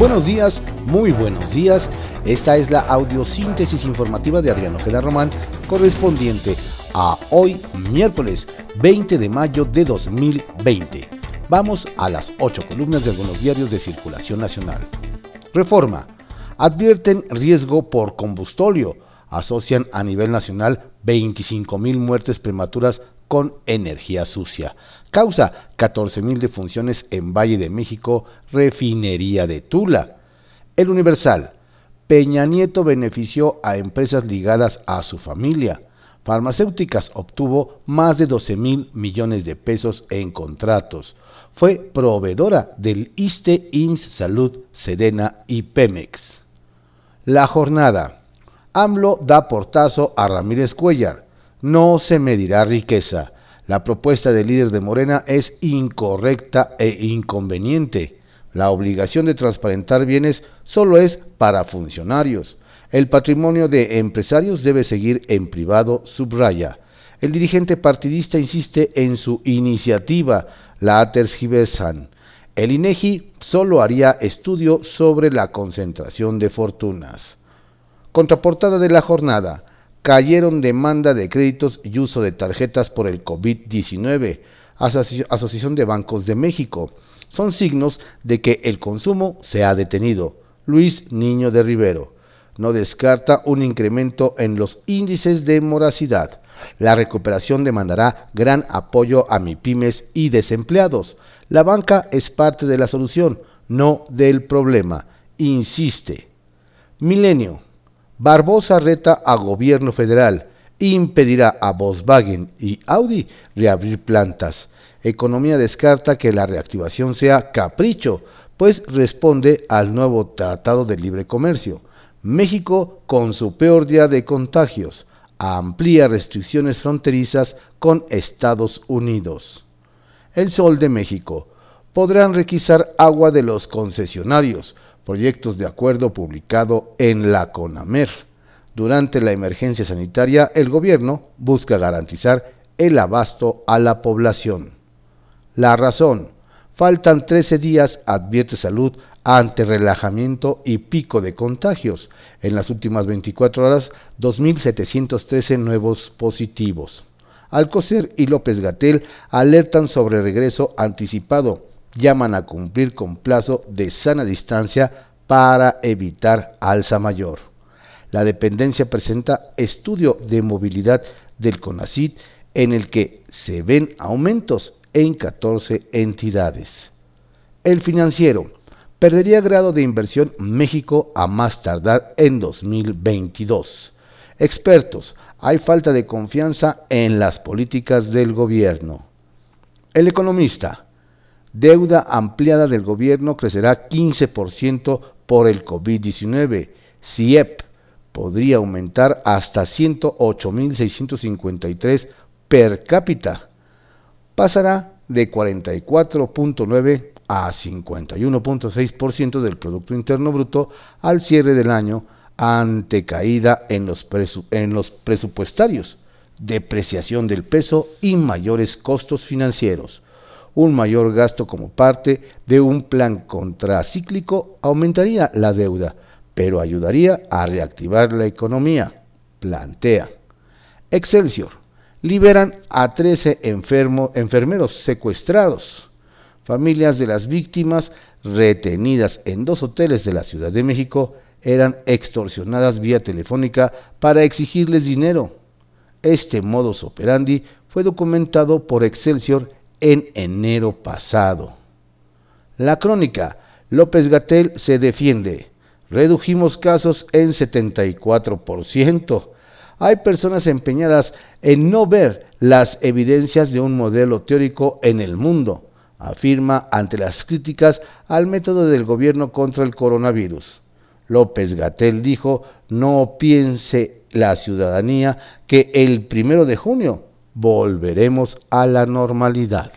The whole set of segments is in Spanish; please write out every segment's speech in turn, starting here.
Buenos días, muy buenos días. Esta es la audiosíntesis informativa de Adriano Ojeda Román, correspondiente a hoy, miércoles 20 de mayo de 2020. Vamos a las ocho columnas de algunos diarios de circulación nacional. Reforma. Advierten riesgo por combustóleo. Asocian a nivel nacional 25 mil muertes prematuras con energía sucia. Causa 14.000 defunciones en Valle de México, refinería de Tula. El Universal. Peña Nieto benefició a empresas ligadas a su familia. Farmacéuticas obtuvo más de 12 mil millones de pesos en contratos. Fue proveedora del ISTE, IMSS Salud, Sedena y Pemex. La jornada. AMLO da portazo a Ramírez Cuellar no se medirá riqueza. La propuesta del líder de Morena es incorrecta e inconveniente. La obligación de transparentar bienes solo es para funcionarios. El patrimonio de empresarios debe seguir en privado, subraya. El dirigente partidista insiste en su iniciativa, la tergiversan. El INEGI solo haría estudio sobre la concentración de fortunas. Contraportada de la jornada cayeron demanda de créditos y uso de tarjetas por el COVID-19, Asociación de Bancos de México. Son signos de que el consumo se ha detenido. Luis Niño de Rivero no descarta un incremento en los índices de moracidad. La recuperación demandará gran apoyo a MIPIMES y desempleados. La banca es parte de la solución, no del problema. Insiste. Milenio. Barbosa reta a gobierno federal, impedirá a Volkswagen y Audi reabrir plantas. Economía descarta que la reactivación sea capricho, pues responde al nuevo Tratado de Libre Comercio. México, con su peor día de contagios, amplía restricciones fronterizas con Estados Unidos. El Sol de México. Podrán requisar agua de los concesionarios, proyectos de acuerdo publicado en la CONAMER. Durante la emergencia sanitaria, el gobierno busca garantizar el abasto a la población. La razón, faltan 13 días, advierte salud, ante relajamiento y pico de contagios. En las últimas 24 horas, 2.713 nuevos positivos. Alcocer y López Gatel alertan sobre regreso anticipado llaman a cumplir con plazo de sana distancia para evitar alza mayor. La dependencia presenta estudio de movilidad del CONACID en el que se ven aumentos en 14 entidades. El financiero perdería grado de inversión México a más tardar en 2022. Expertos, hay falta de confianza en las políticas del gobierno. El economista, Deuda ampliada del gobierno crecerá 15% por el COVID-19. CIEP podría aumentar hasta 108.653 per cápita. Pasará de 44.9 a 51.6% del Producto Interno Bruto al cierre del año ante caída en los, en los presupuestarios, depreciación del peso y mayores costos financieros un mayor gasto como parte de un plan contracíclico aumentaría la deuda, pero ayudaría a reactivar la economía, plantea. Excelsior. Liberan a 13 enfermeros secuestrados. Familias de las víctimas retenidas en dos hoteles de la Ciudad de México eran extorsionadas vía telefónica para exigirles dinero. Este modus operandi fue documentado por Excelsior en enero pasado. La crónica, López Gatel se defiende. Redujimos casos en 74%. Hay personas empeñadas en no ver las evidencias de un modelo teórico en el mundo, afirma ante las críticas al método del gobierno contra el coronavirus. López Gatel dijo, no piense la ciudadanía que el primero de junio volveremos a la normalidad.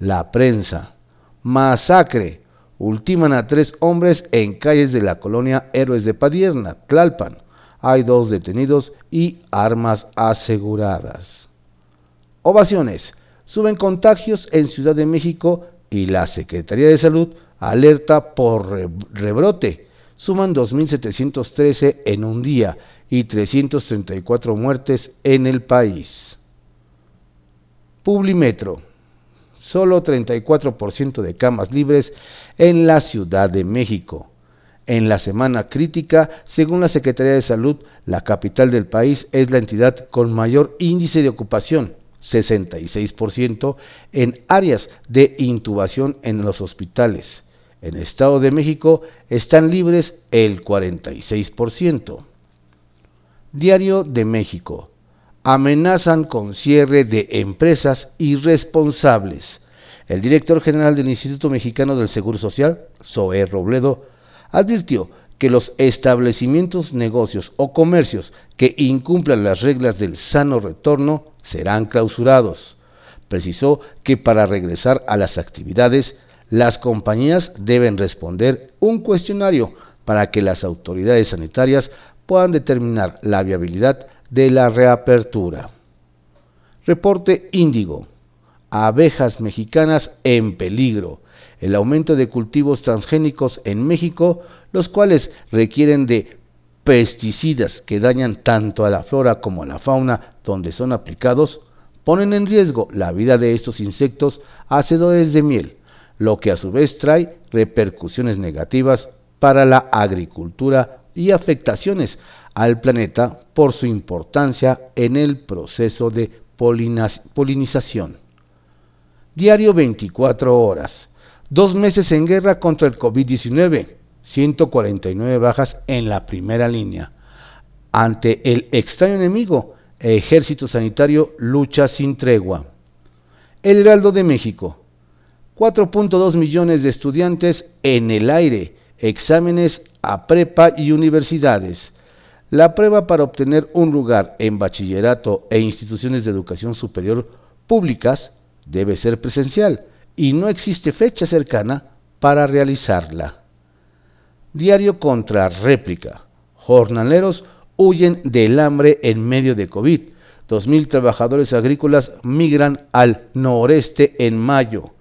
La prensa. Masacre. Ultiman a tres hombres en calles de la colonia Héroes de Padierna, Tlalpan. Hay dos detenidos y armas aseguradas. Ovaciones. Suben contagios en Ciudad de México y la Secretaría de Salud alerta por rebrote. Suman 2.713 en un día y 334 muertes en el país. Publimetro. Solo 34% de camas libres en la Ciudad de México. En la semana crítica, según la Secretaría de Salud, la capital del país es la entidad con mayor índice de ocupación, 66%, en áreas de intubación en los hospitales. En el Estado de México están libres el 46%. Diario de México. Amenazan con cierre de empresas irresponsables. El director general del Instituto Mexicano del Seguro Social, Zoé Robledo, advirtió que los establecimientos, negocios o comercios que incumplan las reglas del sano retorno serán clausurados. Precisó que para regresar a las actividades, las compañías deben responder un cuestionario para que las autoridades sanitarias puedan determinar la viabilidad de la reapertura. Reporte Índigo. Abejas mexicanas en peligro el aumento de cultivos transgénicos en México, los cuales requieren de pesticidas que dañan tanto a la flora como a la fauna donde son aplicados, ponen en riesgo la vida de estos insectos hacedores de miel, lo que a su vez trae repercusiones negativas para la agricultura y afectaciones al planeta por su importancia en el proceso de polinización. Diario 24 horas. Dos meses en guerra contra el COVID-19, 149 bajas en la primera línea. Ante el extraño enemigo, Ejército Sanitario lucha sin tregua. El Heraldo de México. 4.2 millones de estudiantes en el aire, exámenes a prepa y universidades. La prueba para obtener un lugar en bachillerato e instituciones de educación superior públicas debe ser presencial y no existe fecha cercana para realizarla. Diario contra réplica. Jornaleros huyen del hambre en medio de COVID. 2.000 trabajadores agrícolas migran al noreste en mayo.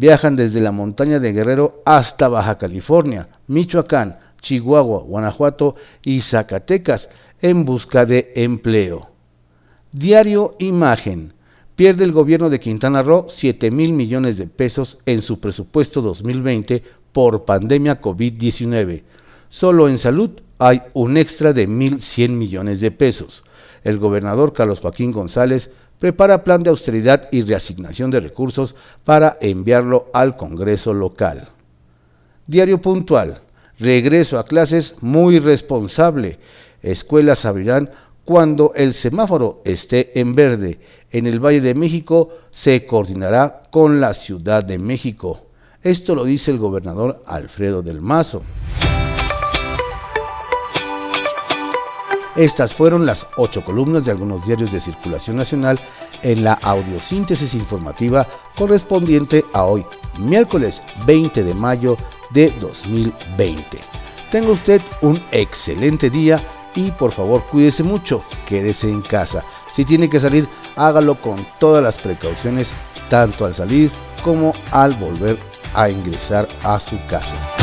Viajan desde la montaña de Guerrero hasta Baja California, Michoacán, Chihuahua, Guanajuato y Zacatecas en busca de empleo. Diario Imagen pierde el gobierno de Quintana Roo 7 mil millones de pesos en su presupuesto 2020 por pandemia COVID-19. Solo en salud hay un extra de 1.100 millones de pesos. El gobernador Carlos Joaquín González prepara plan de austeridad y reasignación de recursos para enviarlo al Congreso local. Diario puntual. Regreso a clases muy responsable. Escuelas abrirán cuando el semáforo esté en verde. En el Valle de México se coordinará con la Ciudad de México. Esto lo dice el gobernador Alfredo del Mazo. Estas fueron las ocho columnas de algunos diarios de circulación nacional en la audiosíntesis informativa correspondiente a hoy, miércoles 20 de mayo de 2020. Tenga usted un excelente día y por favor cuídese mucho, quédese en casa. Si tiene que salir, hágalo con todas las precauciones, tanto al salir como al volver a ingresar a su casa.